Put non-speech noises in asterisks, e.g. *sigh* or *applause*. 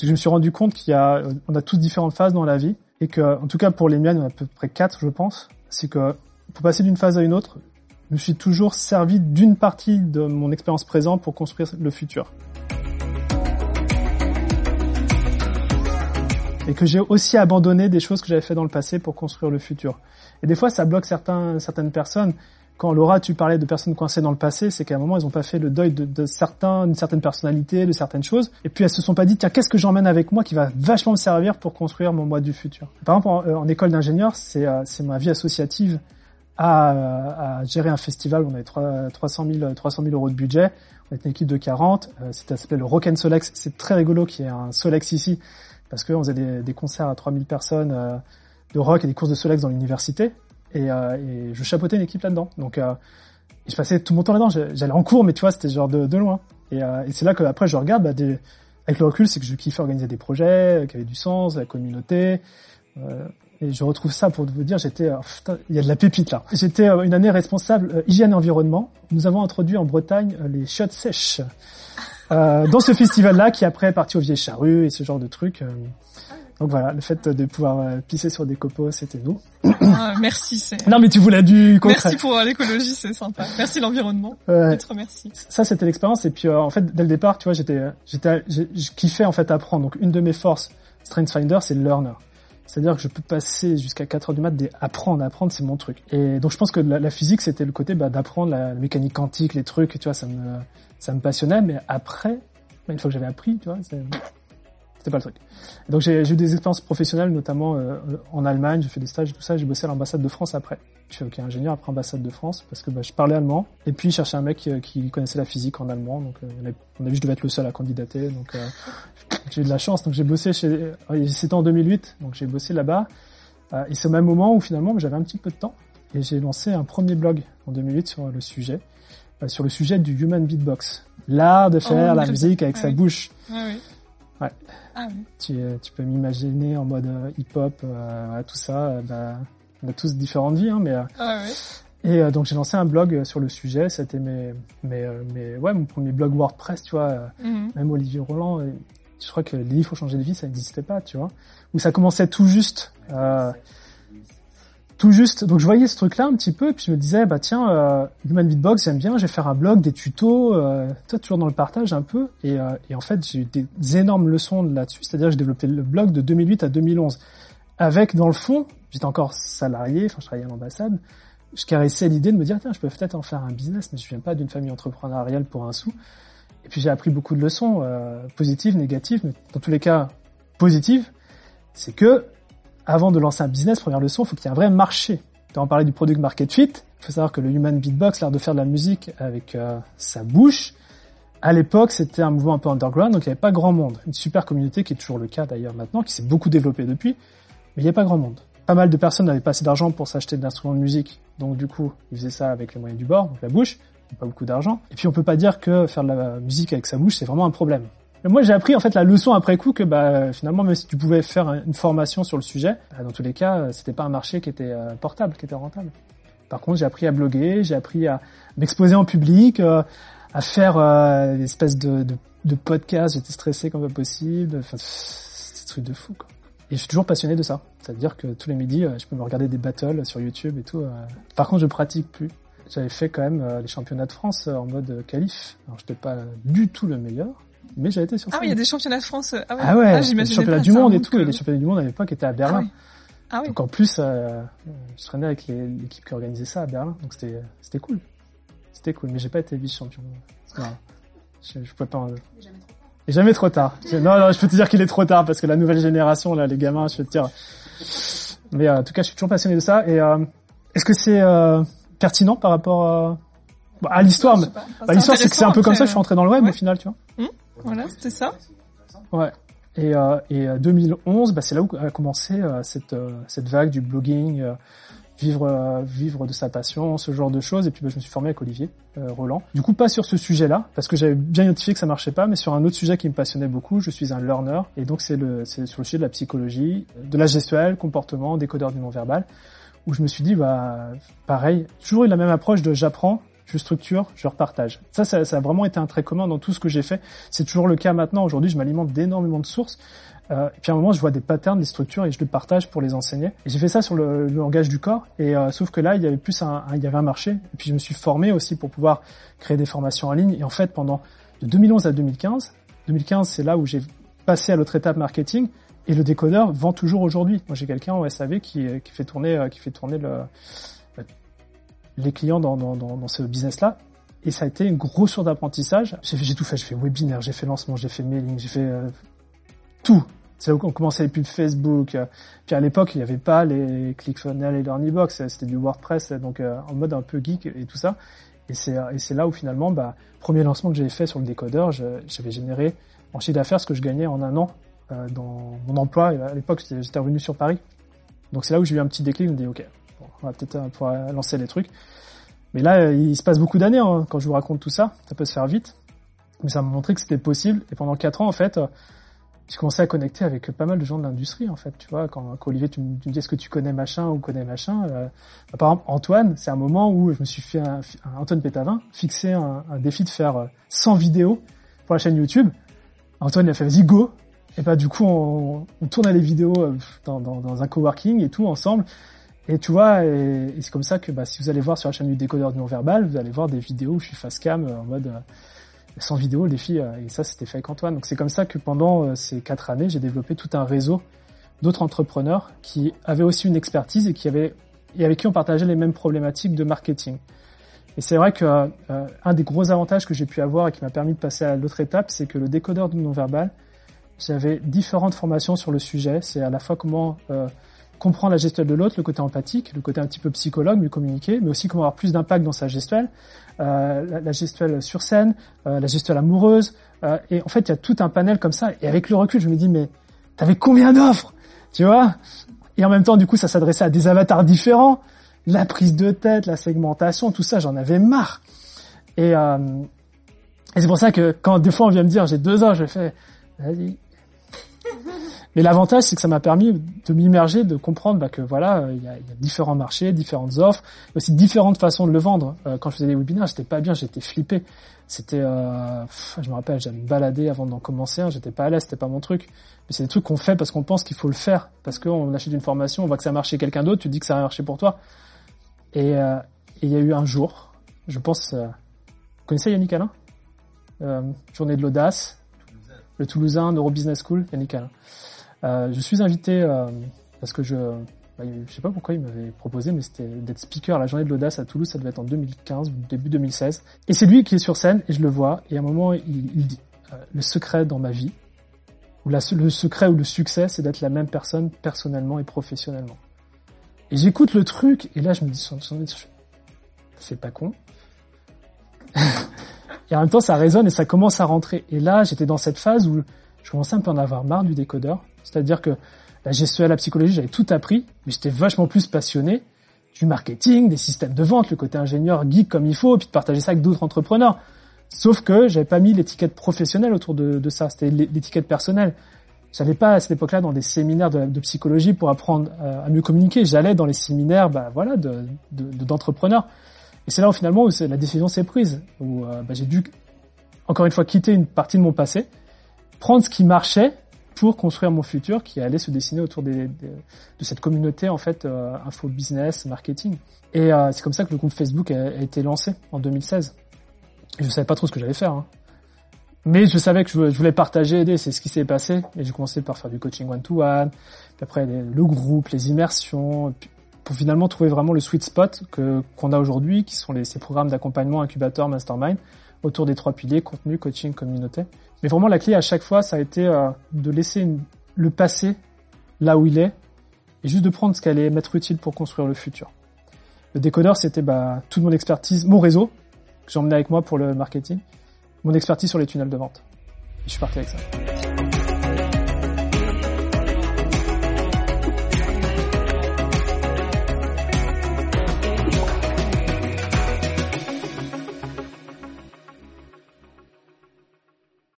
c'est que je me suis rendu compte qu'il y a, on a tous différentes phases dans la vie et que, en tout cas pour les miennes, on a à peu près quatre, je pense. C'est que pour passer d'une phase à une autre, je me suis toujours servi d'une partie de mon expérience présente pour construire le futur. Et que j'ai aussi abandonné des choses que j'avais fait dans le passé pour construire le futur. Et des fois, ça bloque certains, certaines personnes. Quand Laura, tu parlais de personnes coincées dans le passé, c'est qu'à un moment, elles n'ont pas fait le deuil de, certains, d'une certaine personnalité, de certaines choses. Et puis, elles se sont pas dit, tiens, qu'est-ce que j'emmène avec moi qui va vachement me servir pour construire mon moi du futur? Par exemple, en, en école d'ingénieur, c'est, euh, c'est ma vie associative à, à, gérer un festival. On avait 300 000, 300 000 euros de budget. On était une équipe de 40. Euh, C'était s'appelait le Rock and Solex. C'est très rigolo qu'il y ait un Solex ici parce qu'on faisait des, des, concerts à 3000 personnes euh, de rock et des courses de Solex dans l'université. Et, euh, et, je chapeautais une équipe là-dedans. Donc euh, je passais tout mon temps là-dedans. J'allais en cours, mais tu vois, c'était genre de, loin. Et, euh, et c'est là que après je regarde, bah, avec le recul, c'est que je kiffais organiser des projets qui avaient du sens, la communauté. Euh, et je retrouve ça pour vous dire, j'étais, oh, il y a de la pépite là. J'étais euh, une année responsable euh, hygiène et environnement. Nous avons introduit en Bretagne euh, les chiottes sèches euh, dans ce festival-là, qui après est parti au Vieilles Charrues et ce genre de trucs. Donc voilà, le fait de pouvoir pisser sur des copeaux, c'était nous. Ah, merci. Non mais tu voulais du concret. Merci pour l'écologie, c'est sympa. Merci l'environnement. Ouais. Merci. Ça c'était l'expérience et puis en fait dès le départ, tu vois, j'étais, j'étais, je kiffais en fait apprendre. Donc une de mes forces, StrengthsFinder, c'est le learner. C'est-à-dire que je peux passer jusqu'à 4 heures du mat d'apprendre, apprendre, c'est mon truc. Et donc je pense que la, physique, c'était le côté bah, d'apprendre la, la, mécanique quantique, les trucs, tu vois, ça me, ça me passionnait. Mais après, bah, une fois que j'avais appris, tu vois, c'était pas le truc. Donc j'ai eu des expériences professionnelles, notamment euh, en Allemagne, j'ai fait des stages et tout ça, j'ai bossé à l'ambassade de France après. Je suis okay, ingénieur après ambassade de France parce que bah, je parlais allemand. Et puis je cherchais un mec euh, qui connaissait la physique en allemand, donc euh, on a vu que je devais être le seul à candidater, donc euh, *laughs* j'ai eu de la chance. Donc j'ai bossé chez, c'était en 2008, donc j'ai bossé là-bas. et c'est au même moment où finalement j'avais un petit peu de temps et j'ai lancé un premier blog en 2008 sur le sujet, sur le sujet du human beatbox, l'art de faire oh, la musique avec ah sa oui. bouche. Ah. Ouais. Ah oui. Tu, tu peux m'imaginer en mode euh, hip-hop, euh, tout ça. Euh, bah, on a tous différentes vies, hein, mais. Ah oui. Et euh, donc j'ai lancé un blog sur le sujet. C'était mes, mes, mes, ouais, mon premier blog WordPress, tu vois. Mm -hmm. Même Olivier Roland, je crois que les livres faut changer de vie, ça n'existait pas, tu vois. Où ça commençait tout juste. Euh, tout juste. Donc je voyais ce truc-là un petit peu, puis je me disais, bah tiens, euh, Human Beatbox, j'aime bien, je vais faire un blog, des tutos, euh, toi toujours dans le partage un peu. Et, euh, et en fait, j'ai eu des énormes leçons là-dessus. C'est-à-dire que j'ai développé le blog de 2008 à 2011. Avec, dans le fond, j'étais encore salarié, enfin je travaillais à l'ambassade, je caressais l'idée de me dire, tiens, je peux peut-être en faire un business, mais je viens pas d'une famille entrepreneuriale pour un sou. Et puis j'ai appris beaucoup de leçons, euh, positives, négatives, mais dans tous les cas, positives, c'est que avant de lancer un business, première leçon, il faut qu'il y ait un vrai marché. Tu en parlais du product market fit. Il faut savoir que le human beatbox, l'art de faire de la musique avec euh, sa bouche, à l'époque, c'était un mouvement un peu underground, donc il n'y avait pas grand monde. Une super communauté qui est toujours le cas d'ailleurs maintenant, qui s'est beaucoup développée depuis, mais il n'y avait pas grand monde. Pas mal de personnes n'avaient pas assez d'argent pour s'acheter de l'instrument de musique, donc du coup, ils faisaient ça avec les moyens du bord, donc la bouche, pas beaucoup d'argent. Et puis on peut pas dire que faire de la musique avec sa bouche, c'est vraiment un problème. Moi, j'ai appris en fait la leçon après coup que bah finalement, même si tu pouvais faire une formation sur le sujet, bah, dans tous les cas, c'était pas un marché qui était euh, portable, qui était rentable. Par contre, j'ai appris à bloguer, j'ai appris à m'exposer en public, euh, à faire euh, des espèces de, de, podcasts. J'étais stressé comme possible. Enfin, c'est des trucs de fou. Quoi. Et je suis toujours passionné de ça. C'est-à-dire que tous les midis, je peux me regarder des battles sur YouTube et tout. Par contre, je pratique plus. J'avais fait quand même les championnats de France en mode qualif. Alors, j'étais pas du tout le meilleur mais j'ai été sur Ah oui, il y a des championnats de France. Ah ouais, ah ouais ah, les championnats du monde et tout. Que... Et les championnats du monde à l'époque étaient à Berlin. Ah oui. Ah oui. Donc en plus, euh, je traînais avec l'équipe qui organisait ça à Berlin. Donc c'était c'était cool. C'était cool. Mais j'ai pas été vice-champion. Je, je pouvais pas. En... Et jamais trop tard. Non, non, je peux te dire qu'il est trop tard parce que la nouvelle génération, là, les gamins, je peux te dire. Mais euh, en tout cas, je suis toujours passionné de ça. Et euh, est-ce que c'est euh, pertinent par rapport à, bah, à l'histoire? Bah, L'histoire, c'est que c'est un peu comme ça que je suis entré dans le web ouais. au final, tu vois. Mmh. Voilà, c'était ça. Ouais. Et, euh, et 2011, bah, c'est là où a commencé euh, cette, euh, cette vague du blogging, euh, vivre, euh, vivre de sa passion, ce genre de choses. Et puis bah, je me suis formé avec Olivier euh, Roland. Du coup, pas sur ce sujet-là, parce que j'avais bien identifié que ça marchait pas, mais sur un autre sujet qui me passionnait beaucoup. Je suis un learner, et donc c'est le, c'est sur le sujet de la psychologie, de la gestuelle, comportement, décodeur du non-verbal, où je me suis dit, bah, pareil, toujours eu la même approche de j'apprends, je structure, je repartage. Ça, ça, ça, a vraiment été un trait commun dans tout ce que j'ai fait. C'est toujours le cas maintenant. Aujourd'hui, je m'alimente d'énormément de sources. Euh, et puis à un moment, je vois des patterns, des structures et je les partage pour les enseigner. Et j'ai fait ça sur le, langage du corps. Et euh, sauf que là, il y avait plus un, il y avait un marché. Et puis je me suis formé aussi pour pouvoir créer des formations en ligne. Et en fait, pendant de 2011 à 2015, 2015, c'est là où j'ai passé à l'autre étape marketing. Et le décodeur vend toujours aujourd'hui. Moi, j'ai quelqu'un au SAV qui, qui fait tourner, euh, qui fait tourner le, les clients dans, dans, dans, dans ce business-là. Et ça a été une grosse source d'apprentissage. J'ai tout fait. J'ai fait webinaire, j'ai fait lancement, j'ai fait mailing, j'ai fait euh, tout. C'est là où on commençait les pubs Facebook. Puis à l'époque, il n'y avait pas les ClickFunnels et l'Ornibox. C'était du WordPress, donc euh, en mode un peu geek et tout ça. Et c'est, et là où finalement, bah, premier lancement que j'avais fait sur le décodeur, j'avais généré en chiffre d'affaires ce que je gagnais en un an euh, dans mon emploi. à l'époque, j'étais revenu sur Paris. Donc c'est là où j'ai eu un petit déclic. Je me dis, ok, on va peut-être euh, pouvoir lancer les trucs. Mais là, il se passe beaucoup d'années hein, quand je vous raconte tout ça. Ça peut se faire vite. Mais ça m'a montré que c'était possible. Et pendant quatre ans, en fait, j'ai commencé à connecter avec pas mal de gens de l'industrie en fait tu vois quand, Olivier tu me, dis est-ce que tu connais machin ou connais machin euh, par exemple Antoine c'est un moment où je me suis fait Antoine Pétavin fixé un, défi de faire 100 euh, vidéos pour la chaîne YouTube Antoine il a fait vas-y go et bah du coup on, on tournait les vidéos euh, dans, un coworking et tout ensemble et tu vois et, c'est comme ça que bah, si vous allez voir sur la chaîne du décodeur non verbal vous allez voir des vidéos où je suis face cam en mode sans vidéo, les filles, euh, et ça c'était fait avec Antoine. Donc c'est comme ça que pendant euh, ces quatre années, j'ai développé tout un réseau d'autres entrepreneurs qui avaient aussi une expertise et qui avaient et avec qui on partageait les mêmes problématiques de marketing. Et c'est vrai que euh, un des gros avantages que j'ai pu avoir et qui m'a permis de passer à l'autre étape, c'est que le décodeur du non-verbal, j'avais différentes formations sur le sujet. C'est à la fois comment comprendre la gestuelle de l'autre, le côté empathique, le côté un petit peu psychologue, mieux communiquer, mais aussi comment avoir plus d'impact dans sa gestuelle, euh, la, gestuelle sur scène, euh, la gestuelle amoureuse. Euh, et en fait, il y a tout un panel comme ça. Et avec le recul, je me dis, mais t'avais combien d'offres Tu vois? Et en même temps, du coup, ça s'adressait à des avatars différents. La prise de tête, la segmentation, tout ça, j'en avais marre. Et, euh, et c'est pour ça que quand des fois on vient me dire j'ai deux ans, je fais vas-y, mais l'avantage, c'est que ça m'a permis de m'immerger, de comprendre bah, que voilà, il y, a, différents marchés, différentes offres, aussi différentes façons de le vendre. Euh, quand je faisais des webinaires, j'étais pas bien, j'étais flippé. C'était, euh, je me rappelle, j'allais me balader avant d'en commencer. Hein, j'étais pas à l'aise, c'était pas mon truc. Mais c'est des trucs qu'on fait parce qu'on pense qu'il faut le faire, parce qu'on achète une formation, on voit que ça a marché quelqu'un d'autre, tu dis que ça a marché pour toi. Et euh, il y a eu un jour, je pense, vous connaissez Yannick Alain? Journée de l'audace, le Toulousain Neuro Business School, Yannick Alain. Euh, je suis invité euh, parce que je bah, je sais pas pourquoi il m'avait proposé, mais c'était d'être speaker à la journée de l'audace à Toulouse, ça devait être en 2015 ou début 2016. Et c'est lui qui est sur scène et je le vois. Et à un moment, il, il dit euh, le secret dans ma vie, ou la, le secret ou le succès, c'est d'être la même personne personnellement et professionnellement. Et j'écoute le truc et là je me dis c'est pas con. *laughs* et en même temps, ça résonne et ça commence à rentrer. Et là, j'étais dans cette phase où je commençais un peu à en avoir marre du décodeur. C'est-à-dire que la gestion la psychologie, j'avais tout appris, mais j'étais vachement plus passionné du marketing, des systèmes de vente, le côté ingénieur geek comme il faut, et puis de partager ça avec d'autres entrepreneurs. Sauf que j'avais pas mis l'étiquette professionnelle autour de, ça, c'était l'étiquette personnelle. J'allais pas à cette époque-là dans des séminaires de, psychologie pour apprendre euh, à mieux communiquer. J'allais dans les séminaires, bah voilà, d'entrepreneurs. et c'est là où finalement où la décision s'est prise, où euh, bah, j'ai dû encore une fois quitter une partie de mon passé, prendre ce qui marchait pour construire mon futur qui allait se dessiner autour de cette communauté en fait euh, info business marketing. Et euh, c'est comme ça que le groupe Facebook a, été lancé en 2016 et je savais pas trop ce que j'allais faire hein. mais je savais que je, voulais partager aider. C'est ce qui s'est passé. Et j'ai commencé par faire du coaching one to one puis après le groupe les immersions. Pour finalement trouver vraiment le sweet spot que qu'on a aujourd'hui qui sont les, ces programmes d'accompagnement incubateur mastermind autour des trois piliers contenu coaching communauté mais vraiment, la clé à chaque fois, ça a été euh, de laisser le passé là où il est et juste de prendre ce qui allait m'être utile pour construire le futur. Le décodeur, c'était bah, toute mon expertise, mon réseau que j'ai emmené avec moi pour le marketing, mon expertise sur les tunnels de vente. Et je suis parti avec ça.